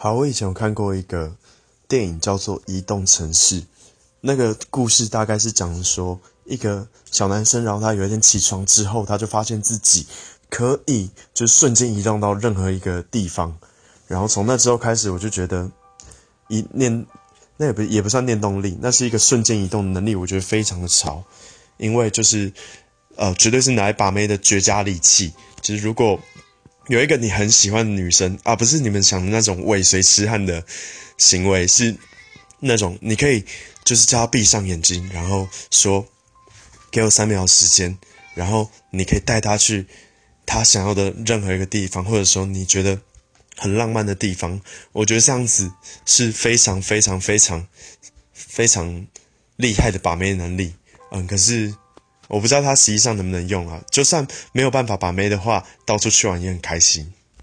好，我以前有看过一个电影叫做《移动城市》，那个故事大概是讲说一个小男生，然后他有一天起床之后，他就发现自己可以就瞬间移动到任何一个地方，然后从那之后开始，我就觉得一念那也不也不算念动力，那是一个瞬间移动能力，我觉得非常的潮，因为就是呃，绝对是拿来把妹的绝佳利器，就是如果。有一个你很喜欢的女生啊，不是你们想的那种尾随痴汉的行为，是那种你可以就是叫她闭上眼睛，然后说给我三秒时间，然后你可以带她去她想要的任何一个地方，或者说你觉得很浪漫的地方。我觉得这样子是非常非常非常非常厉害的把妹能力。嗯，可是。我不知道他实际上能不能用啊？就算没有办法把妹的话，到处去玩也很开心。